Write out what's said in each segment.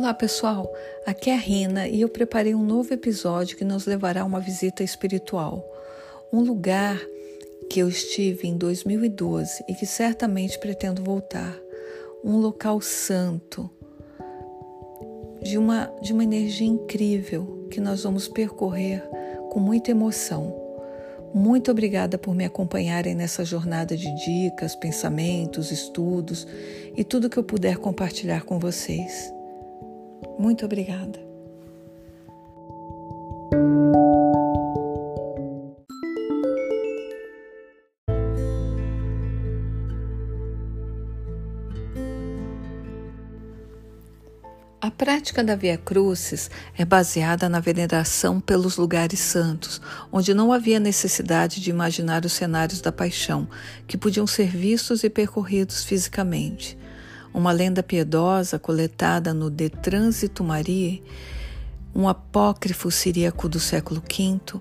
Olá pessoal, aqui é a Rina e eu preparei um novo episódio que nos levará a uma visita espiritual. Um lugar que eu estive em 2012 e que certamente pretendo voltar. Um local santo, de uma, de uma energia incrível que nós vamos percorrer com muita emoção. Muito obrigada por me acompanharem nessa jornada de dicas, pensamentos, estudos e tudo que eu puder compartilhar com vocês. Muito obrigada. A prática da Via Crucis é baseada na veneração pelos lugares santos, onde não havia necessidade de imaginar os cenários da paixão, que podiam ser vistos e percorridos fisicamente. Uma lenda piedosa coletada no De Trânsito Maria, um apócrifo siríaco do século V,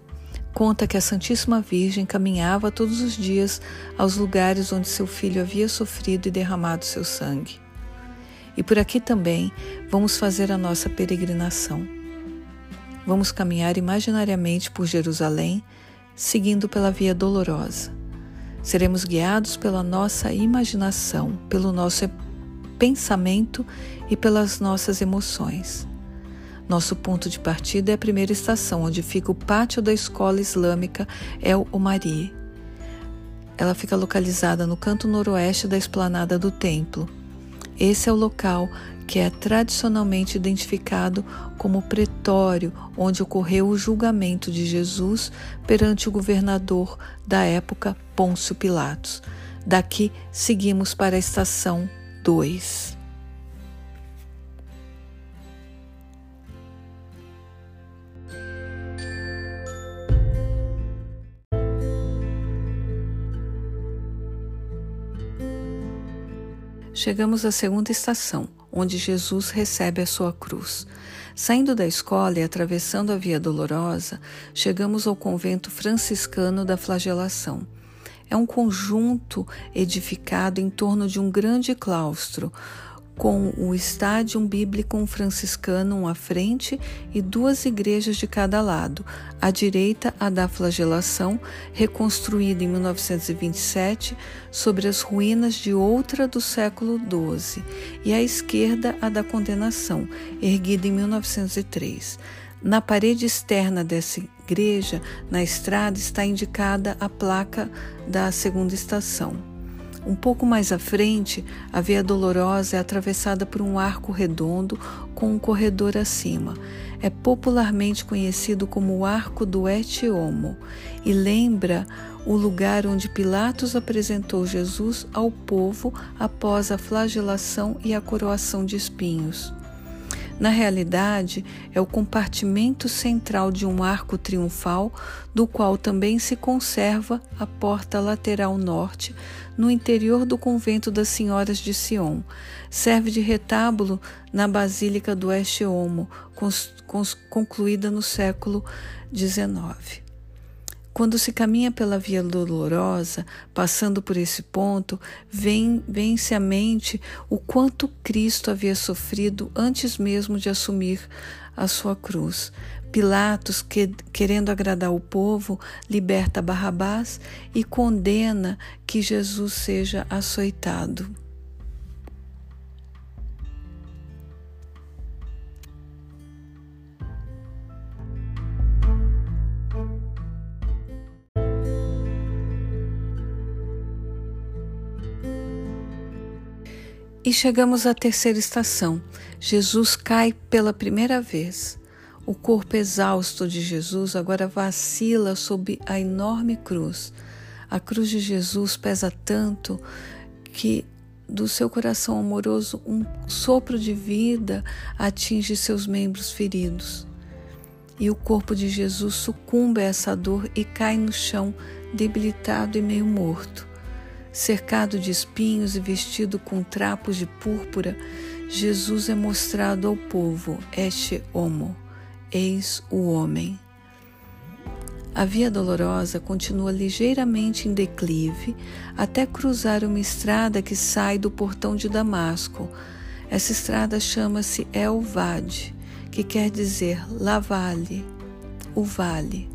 conta que a Santíssima Virgem caminhava todos os dias aos lugares onde seu filho havia sofrido e derramado seu sangue. E por aqui também vamos fazer a nossa peregrinação. Vamos caminhar imaginariamente por Jerusalém, seguindo pela Via Dolorosa. Seremos guiados pela nossa imaginação, pelo nosso pensamento e pelas nossas emoções. Nosso ponto de partida é a primeira estação, onde fica o pátio da escola islâmica El Omari. Ela fica localizada no canto noroeste da esplanada do templo. Esse é o local que é tradicionalmente identificado como pretório, onde ocorreu o julgamento de Jesus perante o governador da época, Pôncio Pilatos. Daqui seguimos para a estação 2. Chegamos à segunda estação, onde Jesus recebe a sua cruz. Saindo da escola e atravessando a Via Dolorosa, chegamos ao convento franciscano da Flagelação. É um conjunto edificado em torno de um grande claustro, com o estádio bíblico franciscano à frente e duas igrejas de cada lado. À direita, a da flagelação, reconstruída em 1927 sobre as ruínas de outra do século XII, e à esquerda, a da condenação, erguida em 1903. Na parede externa dessa igreja, na estrada, está indicada a placa da segunda estação. Um pouco mais à frente, a Via Dolorosa é atravessada por um arco redondo com um corredor acima. É popularmente conhecido como o Arco do Et Homo e lembra o lugar onde Pilatos apresentou Jesus ao povo após a flagelação e a coroação de espinhos. Na realidade, é o compartimento central de um arco triunfal, do qual também se conserva a porta lateral norte, no interior do convento das Senhoras de Sion. Serve de retábulo na Basílica do Este Homo, concluída no século XIX. Quando se caminha pela Via Dolorosa, passando por esse ponto, vem, vem-se à mente o quanto Cristo havia sofrido antes mesmo de assumir a sua cruz. Pilatos, que, querendo agradar o povo, liberta Barrabás e condena que Jesus seja açoitado. E chegamos à terceira estação. Jesus cai pela primeira vez. O corpo exausto de Jesus agora vacila sob a enorme cruz. A cruz de Jesus pesa tanto que do seu coração amoroso um sopro de vida atinge seus membros feridos. E o corpo de Jesus sucumbe a essa dor e cai no chão, debilitado e meio morto. Cercado de espinhos e vestido com trapos de púrpura, Jesus é mostrado ao povo, este homo, eis o homem. A Via Dolorosa continua ligeiramente em declive até cruzar uma estrada que sai do portão de Damasco. Essa estrada chama-se El Vade, que quer dizer La Vale, o vale,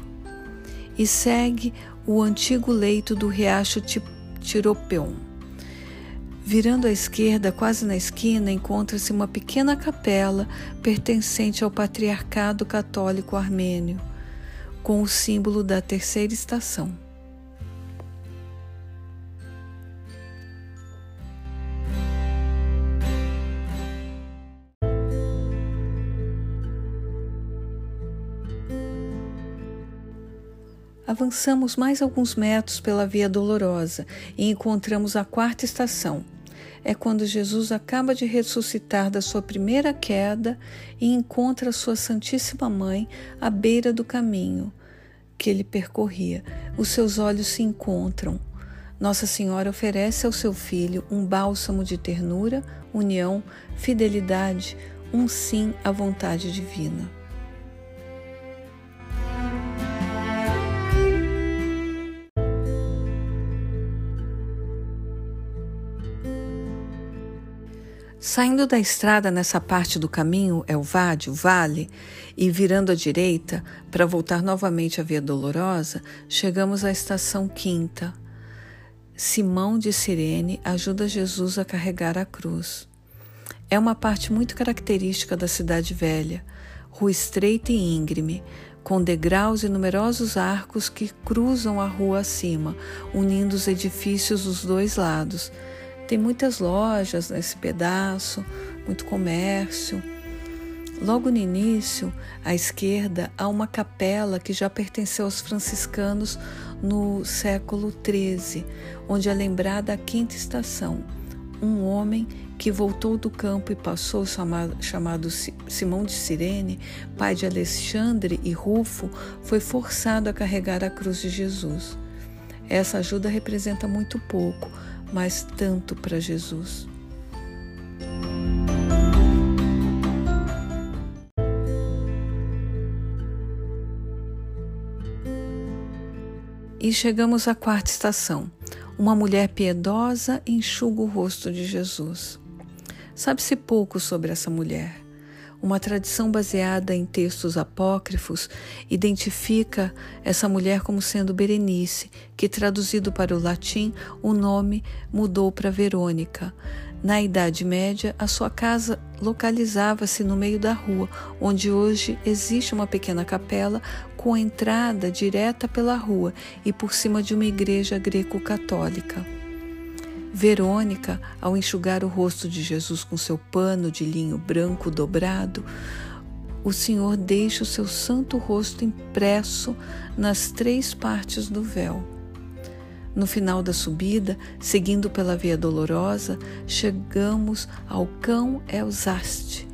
e segue o antigo leito do riacho Tiropeon. Virando à esquerda, quase na esquina, encontra-se uma pequena capela pertencente ao Patriarcado Católico Armênio, com o símbolo da terceira estação. Avançamos mais alguns metros pela Via Dolorosa e encontramos a quarta estação. É quando Jesus acaba de ressuscitar da sua primeira queda e encontra sua Santíssima Mãe à beira do caminho que ele percorria. Os seus olhos se encontram. Nossa Senhora oferece ao seu filho um bálsamo de ternura, união, fidelidade, um sim à vontade divina. Saindo da estrada nessa parte do caminho, é o vade, o vale, e virando à direita para voltar novamente à Via Dolorosa, chegamos à estação quinta. Simão de Cirene ajuda Jesus a carregar a cruz. É uma parte muito característica da cidade velha, rua estreita e íngreme, com degraus e numerosos arcos que cruzam a rua acima, unindo os edifícios dos dois lados tem muitas lojas nesse pedaço, muito comércio. Logo no início, à esquerda, há uma capela que já pertenceu aos franciscanos no século XIII, onde é lembrada a quinta estação. Um homem que voltou do campo e passou, chamado, Simão de Cirene, pai de Alexandre e Rufo, foi forçado a carregar a cruz de Jesus. Essa ajuda representa muito pouco, mas tanto para Jesus. E chegamos à quarta estação. Uma mulher piedosa enxuga o rosto de Jesus. Sabe-se pouco sobre essa mulher. Uma tradição baseada em textos apócrifos identifica essa mulher como sendo Berenice, que traduzido para o latim, o nome mudou para Verônica. Na Idade Média, a sua casa localizava-se no meio da rua, onde hoje existe uma pequena capela com entrada direta pela rua e por cima de uma igreja greco-católica. Verônica, ao enxugar o rosto de Jesus com seu pano de linho branco dobrado, o Senhor deixa o seu santo rosto impresso nas três partes do véu. No final da subida, seguindo pela Via Dolorosa, chegamos ao Cão Elzaste,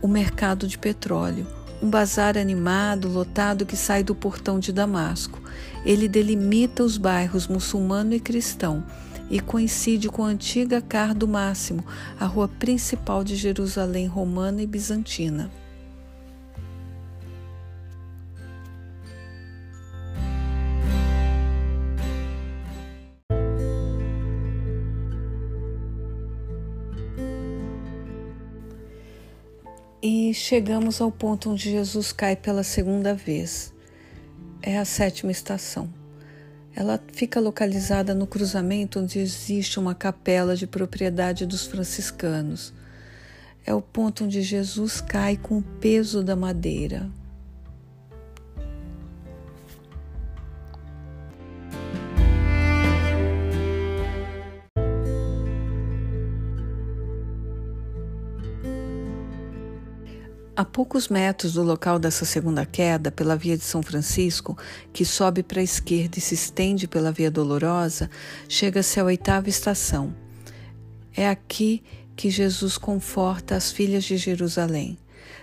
o mercado de petróleo, um bazar animado, lotado que sai do portão de Damasco. Ele delimita os bairros muçulmano e cristão e coincide com a antiga Cardo Máximo, a rua principal de Jerusalém romana e bizantina. E chegamos ao ponto onde Jesus cai pela segunda vez. É a sétima estação. Ela fica localizada no cruzamento onde existe uma capela de propriedade dos franciscanos. É o ponto onde Jesus cai com o peso da madeira. A poucos metros do local dessa segunda queda, pela via de São Francisco, que sobe para a esquerda e se estende pela via Dolorosa, chega-se à oitava estação. É aqui que Jesus conforta as filhas de Jerusalém.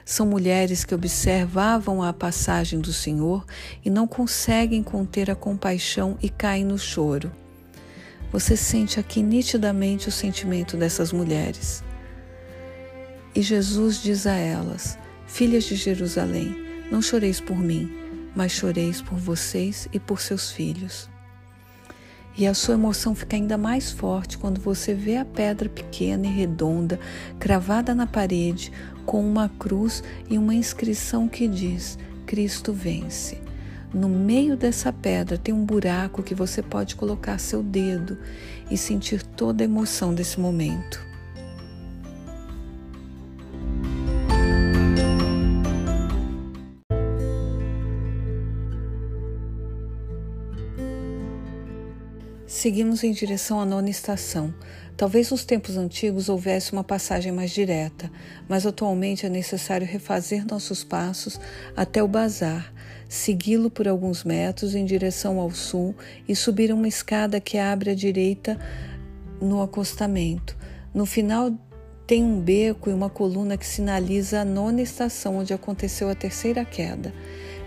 São mulheres que observavam a passagem do Senhor e não conseguem conter a compaixão e caem no choro. Você sente aqui nitidamente o sentimento dessas mulheres. E Jesus diz a elas: Filhas de Jerusalém, não choreis por mim, mas choreis por vocês e por seus filhos. E a sua emoção fica ainda mais forte quando você vê a pedra pequena e redonda cravada na parede com uma cruz e uma inscrição que diz: Cristo vence. No meio dessa pedra tem um buraco que você pode colocar seu dedo e sentir toda a emoção desse momento. Seguimos em direção à nona estação. Talvez nos tempos antigos houvesse uma passagem mais direta, mas atualmente é necessário refazer nossos passos até o bazar, segui-lo por alguns metros em direção ao sul e subir uma escada que abre à direita no acostamento. No final tem um beco e uma coluna que sinaliza a nona estação onde aconteceu a terceira queda.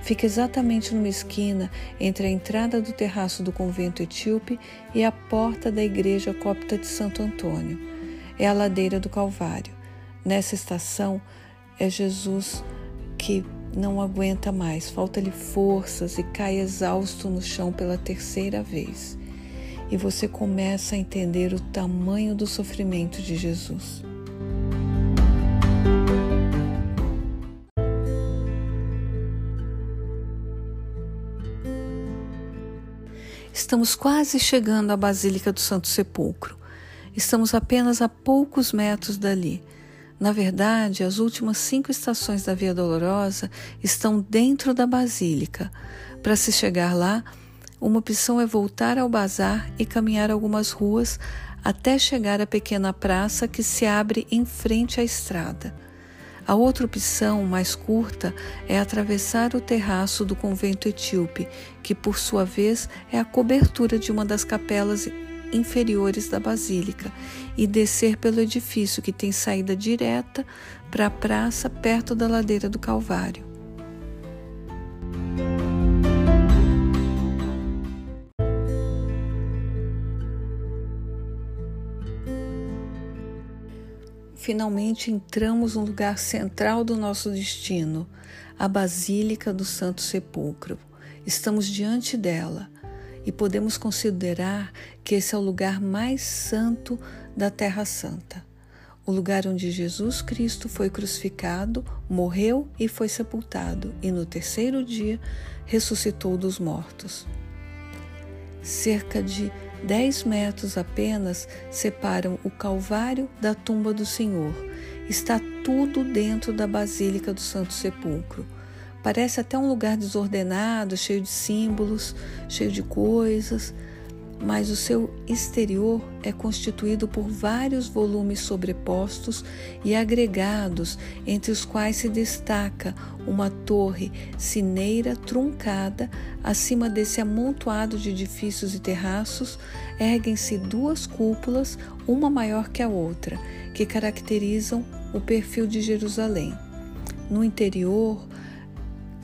Fica exatamente numa esquina entre a entrada do terraço do convento etíope e a porta da igreja copta de Santo Antônio. É a ladeira do Calvário. Nessa estação é Jesus que não aguenta mais, falta-lhe forças e cai exausto no chão pela terceira vez. E você começa a entender o tamanho do sofrimento de Jesus. Estamos quase chegando à Basílica do Santo Sepulcro. Estamos apenas a poucos metros dali. Na verdade, as últimas cinco estações da Via Dolorosa estão dentro da Basílica. Para se chegar lá, uma opção é voltar ao bazar e caminhar algumas ruas até chegar à pequena praça que se abre em frente à estrada. A outra opção, mais curta, é atravessar o terraço do convento etíope, que por sua vez é a cobertura de uma das capelas inferiores da basílica, e descer pelo edifício que tem saída direta para a praça perto da ladeira do Calvário. Finalmente entramos no lugar central do nosso destino, a Basílica do Santo Sepulcro. Estamos diante dela e podemos considerar que esse é o lugar mais santo da Terra Santa. O lugar onde Jesus Cristo foi crucificado, morreu e foi sepultado, e no terceiro dia ressuscitou dos mortos. Cerca de Dez metros apenas separam o Calvário da tumba do Senhor. Está tudo dentro da Basílica do Santo Sepulcro. Parece até um lugar desordenado, cheio de símbolos, cheio de coisas, mas o seu exterior é constituído por vários volumes sobrepostos e agregados, entre os quais se destaca uma torre cineira truncada. Acima desse amontoado de edifícios e terraços, erguem-se duas cúpulas, uma maior que a outra, que caracterizam o perfil de Jerusalém. No interior,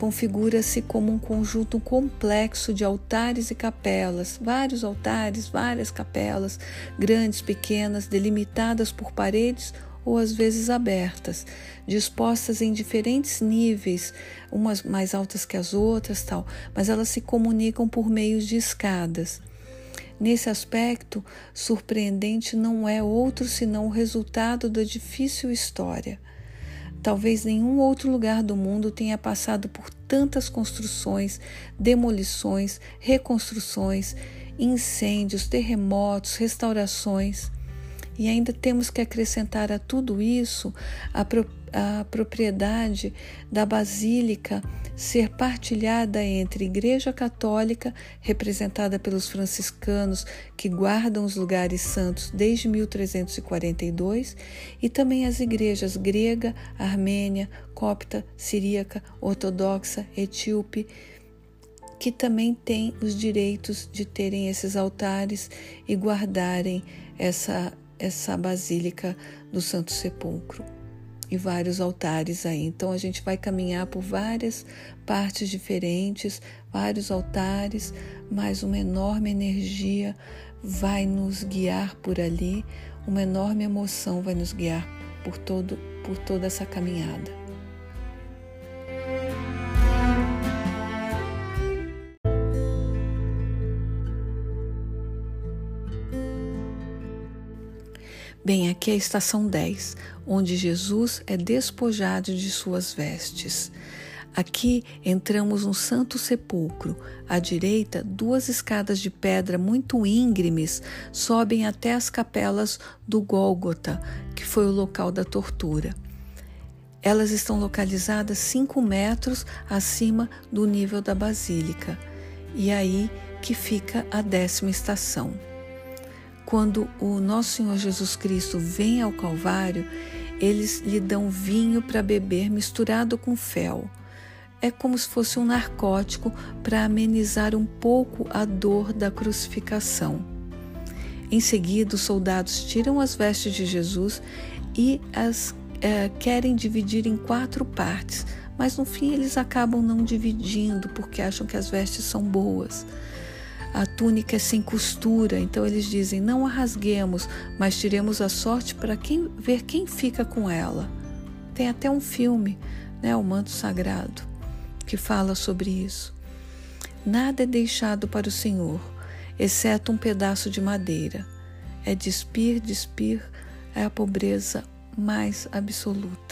configura-se como um conjunto complexo de altares e capelas, vários altares, várias capelas, grandes, pequenas, delimitadas por paredes ou às vezes abertas, dispostas em diferentes níveis, umas mais altas que as outras, tal, mas elas se comunicam por meios de escadas. Nesse aspecto, surpreendente não é outro senão o resultado da difícil história. Talvez nenhum outro lugar do mundo tenha passado por tantas construções, demolições, reconstruções, incêndios, terremotos, restaurações. E ainda temos que acrescentar a tudo isso a, pro, a propriedade da Basílica ser partilhada entre Igreja Católica, representada pelos franciscanos que guardam os lugares santos desde 1342, e também as igrejas grega, armênia, copta, siríaca, ortodoxa, etíope, que também têm os direitos de terem esses altares e guardarem essa essa basílica do Santo Sepulcro e vários altares aí. Então a gente vai caminhar por várias partes diferentes, vários altares, mas uma enorme energia vai nos guiar por ali, uma enorme emoção vai nos guiar por todo por toda essa caminhada. Bem, aqui é a estação 10, onde Jesus é despojado de suas vestes. Aqui entramos no Santo Sepulcro. À direita, duas escadas de pedra muito íngremes sobem até as capelas do Gólgota, que foi o local da tortura. Elas estão localizadas 5 metros acima do nível da basílica, e aí que fica a décima estação. Quando o nosso Senhor Jesus Cristo vem ao Calvário, eles lhe dão vinho para beber misturado com fel. É como se fosse um narcótico para amenizar um pouco a dor da crucificação. Em seguida, os soldados tiram as vestes de Jesus e as é, querem dividir em quatro partes, mas no fim eles acabam não dividindo porque acham que as vestes são boas. A túnica é sem costura, então eles dizem: não a rasguemos, mas tiremos a sorte para quem, ver quem fica com ela. Tem até um filme, né, O Manto Sagrado, que fala sobre isso. Nada é deixado para o Senhor, exceto um pedaço de madeira. É despir, despir, é a pobreza mais absoluta.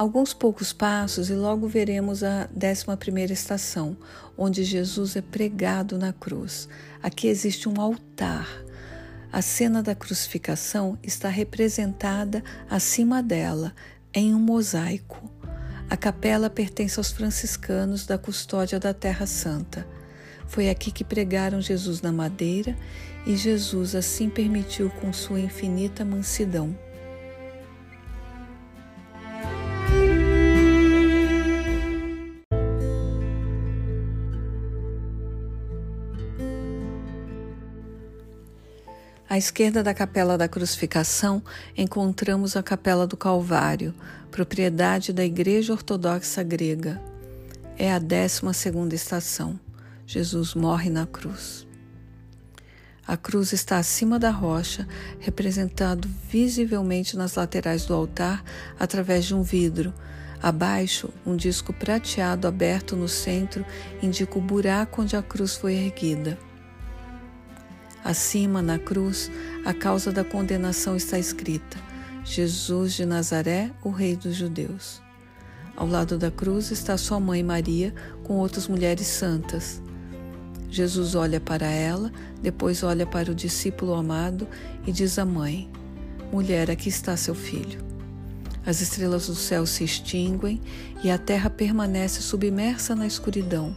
Alguns poucos passos e logo veremos a décima primeira estação, onde Jesus é pregado na cruz. Aqui existe um altar. A cena da crucificação está representada acima dela, em um mosaico. A capela pertence aos franciscanos da custódia da Terra Santa. Foi aqui que pregaram Jesus na madeira e Jesus assim permitiu com sua infinita mansidão. À esquerda da Capela da Crucificação, encontramos a Capela do Calvário, propriedade da Igreja Ortodoxa Grega. É a décima segunda estação. Jesus morre na cruz. A cruz está acima da rocha, representado visivelmente nas laterais do altar através de um vidro. Abaixo, um disco prateado aberto no centro indica o buraco onde a cruz foi erguida. Acima, na cruz, a causa da condenação está escrita: Jesus de Nazaré, o Rei dos Judeus. Ao lado da cruz está sua mãe Maria com outras mulheres santas. Jesus olha para ela, depois olha para o discípulo amado e diz à mãe: Mulher, aqui está seu filho. As estrelas do céu se extinguem e a terra permanece submersa na escuridão.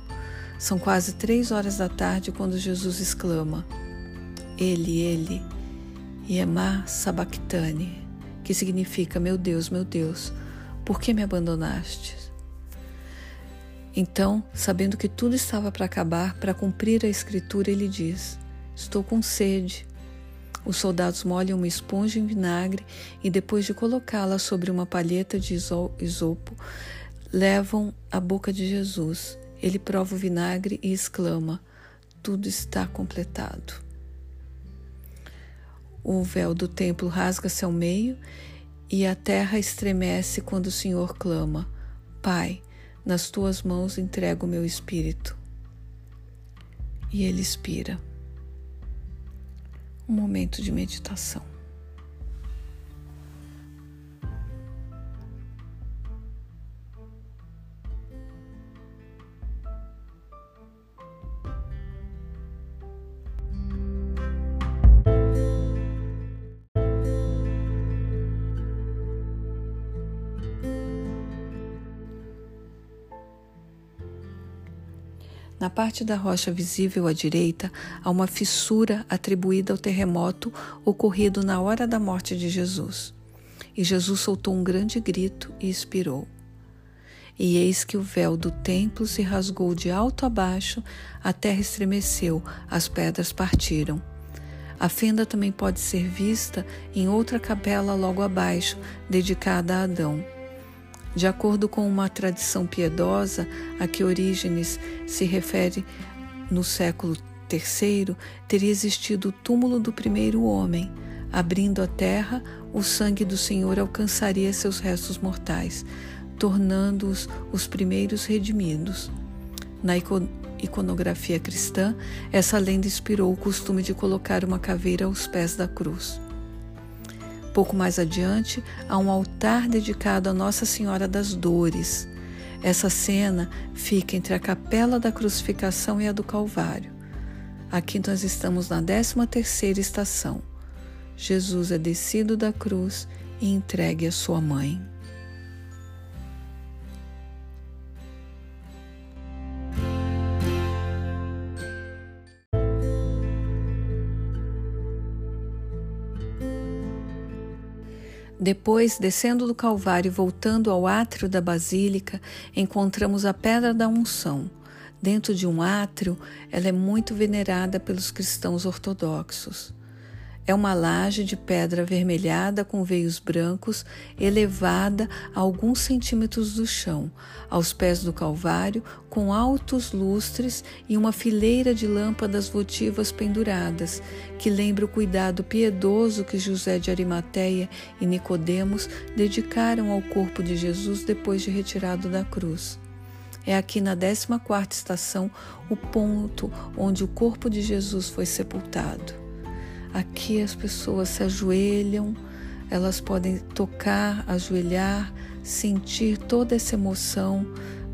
São quase três horas da tarde quando Jesus exclama: ele, ele, Yemá Sabactane, que significa Meu Deus, meu Deus, por que me abandonaste? Então, sabendo que tudo estava para acabar, para cumprir a escritura, ele diz: Estou com sede. Os soldados molham uma esponja em vinagre e, depois de colocá-la sobre uma palheta de isopo, levam à boca de Jesus. Ele prova o vinagre e exclama: Tudo está completado. O véu do templo rasga-se ao meio e a terra estremece quando o Senhor clama: Pai, nas tuas mãos entrego o meu espírito. E ele expira. Um momento de meditação. Na parte da rocha visível à direita, há uma fissura atribuída ao terremoto ocorrido na hora da morte de Jesus. E Jesus soltou um grande grito e expirou. E eis que o véu do templo se rasgou de alto a baixo, a terra estremeceu, as pedras partiram. A fenda também pode ser vista em outra capela logo abaixo, dedicada a Adão. De acordo com uma tradição piedosa a que Orígenes se refere no século III, teria existido o túmulo do primeiro homem. Abrindo a terra, o sangue do Senhor alcançaria seus restos mortais. tornando-os os primeiros redimidos. Na iconografia cristã, essa lenda inspirou o costume de colocar uma caveira aos pés da cruz. Pouco mais adiante, há um altar dedicado a Nossa Senhora das Dores. Essa cena fica entre a capela da crucificação e a do Calvário. Aqui nós estamos na 13 terceira estação. Jesus é descido da cruz e entregue à sua mãe. Depois, descendo do Calvário e voltando ao átrio da Basílica, encontramos a Pedra da Unção. Dentro de um átrio, ela é muito venerada pelos cristãos ortodoxos. É uma laje de pedra avermelhada com veios brancos, elevada a alguns centímetros do chão, aos pés do Calvário, com altos lustres e uma fileira de lâmpadas votivas penduradas, que lembra o cuidado piedoso que José de Arimateia e Nicodemos dedicaram ao corpo de Jesus depois de retirado da cruz. É aqui na 14 quarta estação o ponto onde o corpo de Jesus foi sepultado. Aqui as pessoas se ajoelham, elas podem tocar, ajoelhar, sentir toda essa emoção,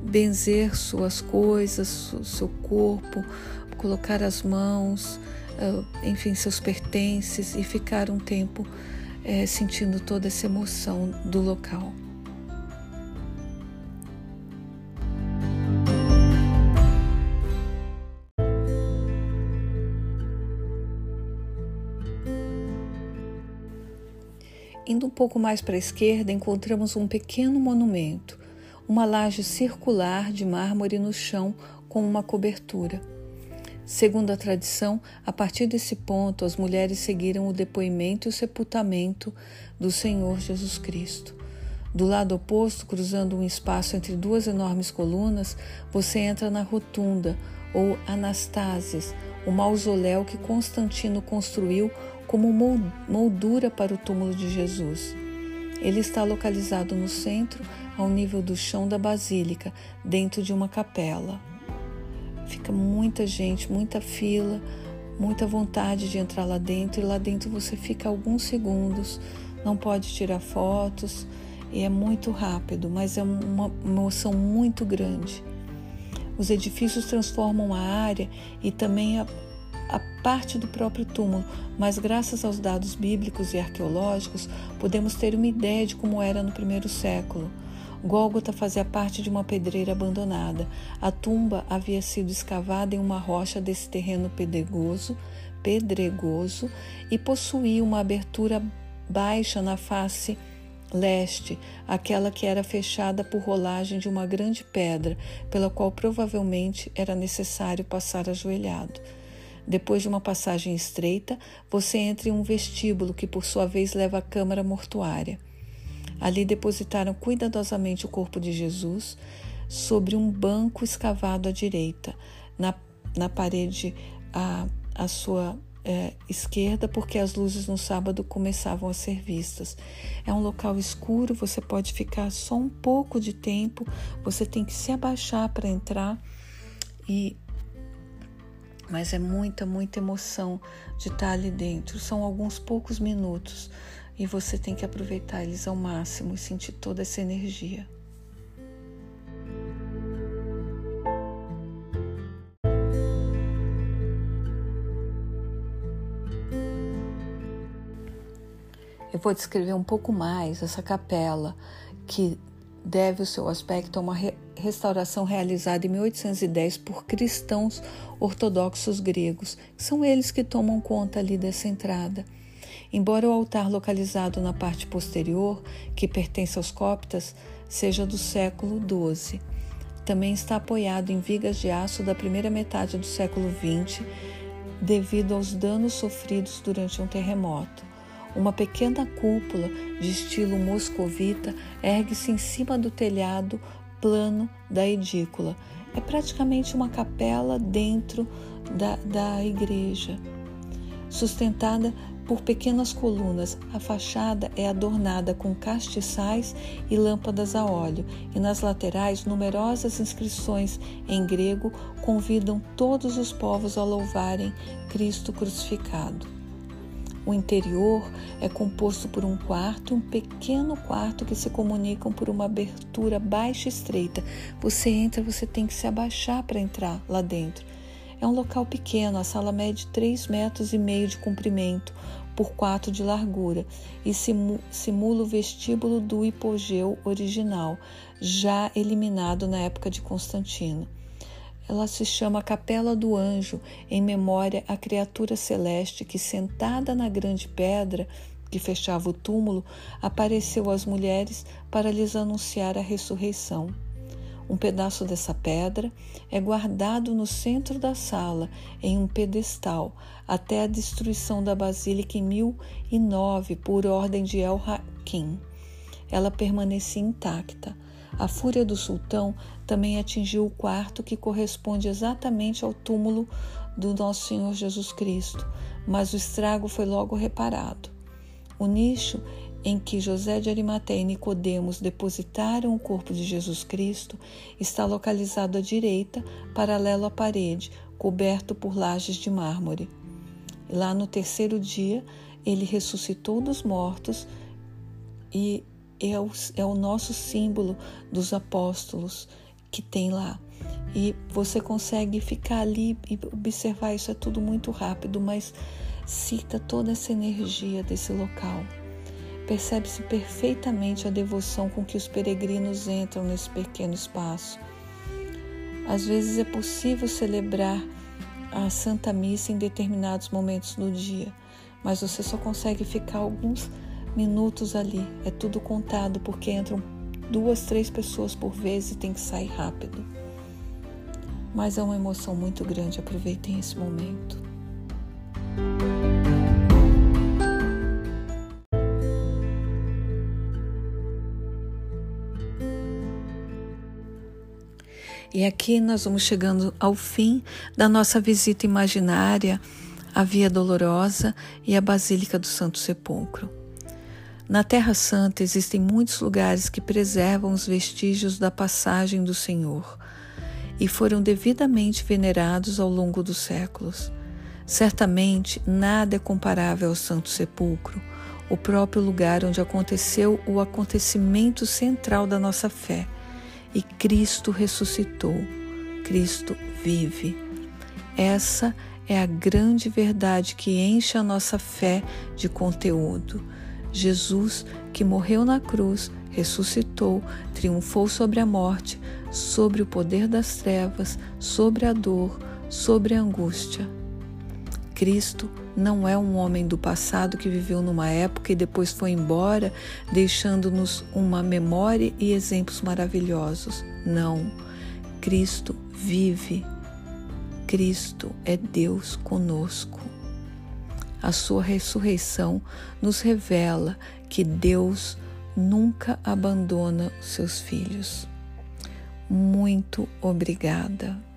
benzer suas coisas, seu corpo, colocar as mãos, ah, enfim, seus pertences e ficar um tempo é, sentindo toda essa emoção do local. Indo um pouco mais para a esquerda, encontramos um pequeno monumento, uma laje circular de mármore no chão com uma cobertura. Segundo a tradição, a partir desse ponto, as mulheres seguiram o depoimento e o sepultamento do Senhor Jesus Cristo. Do lado oposto, cruzando um espaço entre duas enormes colunas, você entra na rotunda, ou Anastásias, o mausoléu que Constantino construiu como moldura para o túmulo de Jesus. Ele está localizado no centro, ao nível do chão da basílica, dentro de uma capela. Fica muita gente, muita fila, muita vontade de entrar lá dentro, e lá dentro você fica alguns segundos, não pode tirar fotos, e é muito rápido, mas é uma emoção muito grande. Os edifícios transformam a área e também a, a parte do próprio túmulo, mas graças aos dados bíblicos e arqueológicos podemos ter uma ideia de como era no primeiro século. Gólgota fazia parte de uma pedreira abandonada. A tumba havia sido escavada em uma rocha desse terreno pedregoso, pedregoso e possuía uma abertura baixa na face leste, aquela que era fechada por rolagem de uma grande pedra, pela qual provavelmente era necessário passar ajoelhado. Depois de uma passagem estreita, você entra em um vestíbulo que, por sua vez, leva à câmara mortuária. Ali depositaram cuidadosamente o corpo de Jesus sobre um banco escavado à direita, na, na parede à, à sua é, esquerda, porque as luzes no sábado começavam a ser vistas. É um local escuro, você pode ficar só um pouco de tempo, você tem que se abaixar para entrar e mas é muita, muita emoção de estar ali dentro. São alguns poucos minutos e você tem que aproveitar eles ao máximo e sentir toda essa energia. Eu vou descrever um pouco mais essa capela que deve o seu aspecto a uma re restauração realizada em 1810 por cristãos ortodoxos gregos. São eles que tomam conta ali dessa entrada. Embora o altar localizado na parte posterior, que pertence aos coptas, seja do século XII, também está apoiado em vigas de aço da primeira metade do século XX, devido aos danos sofridos durante um terremoto. Uma pequena cúpula de estilo moscovita ergue-se em cima do telhado plano da edícula. É praticamente uma capela dentro da, da igreja, sustentada por pequenas colunas. A fachada é adornada com castiçais e lâmpadas a óleo, e nas laterais numerosas inscrições em grego convidam todos os povos a louvarem Cristo crucificado. O interior é composto por um quarto um pequeno quarto que se comunicam por uma abertura baixa e estreita. Você entra, você tem que se abaixar para entrar lá dentro. É um local pequeno, a sala mede 3 metros e meio de comprimento por 4 de largura e simula o vestíbulo do hipogeu original, já eliminado na época de Constantino. Ela se chama Capela do Anjo, em memória à criatura celeste que, sentada na grande pedra que fechava o túmulo, apareceu às mulheres para lhes anunciar a ressurreição. Um pedaço dessa pedra é guardado no centro da sala, em um pedestal, até a destruição da basílica em 1009 por ordem de El Hakim. Ela permanecia intacta. A fúria do sultão também atingiu o quarto que corresponde exatamente ao túmulo do nosso Senhor Jesus Cristo, mas o estrago foi logo reparado. O nicho em que José de Arimateia e Nicodemos depositaram o corpo de Jesus Cristo está localizado à direita, paralelo à parede, coberto por lajes de mármore. Lá no terceiro dia, ele ressuscitou dos mortos e é o, é o nosso símbolo dos apóstolos que tem lá. E você consegue ficar ali e observar isso, é tudo muito rápido, mas cita toda essa energia desse local. Percebe-se perfeitamente a devoção com que os peregrinos entram nesse pequeno espaço. Às vezes é possível celebrar a Santa Missa em determinados momentos do dia, mas você só consegue ficar alguns minutos ali. É tudo contado porque entram duas, três pessoas por vez e tem que sair rápido. Mas é uma emoção muito grande, aproveitem esse momento. E aqui nós vamos chegando ao fim da nossa visita imaginária à Via Dolorosa e à Basílica do Santo Sepulcro. Na Terra Santa existem muitos lugares que preservam os vestígios da passagem do Senhor e foram devidamente venerados ao longo dos séculos. Certamente nada é comparável ao Santo Sepulcro, o próprio lugar onde aconteceu o acontecimento central da nossa fé. E Cristo ressuscitou, Cristo vive. Essa é a grande verdade que enche a nossa fé de conteúdo. Jesus, que morreu na cruz, ressuscitou, triunfou sobre a morte, sobre o poder das trevas, sobre a dor, sobre a angústia. Cristo não é um homem do passado que viveu numa época e depois foi embora, deixando-nos uma memória e exemplos maravilhosos. Não. Cristo vive. Cristo é Deus conosco. A sua ressurreição nos revela que Deus nunca abandona os seus filhos. Muito obrigada.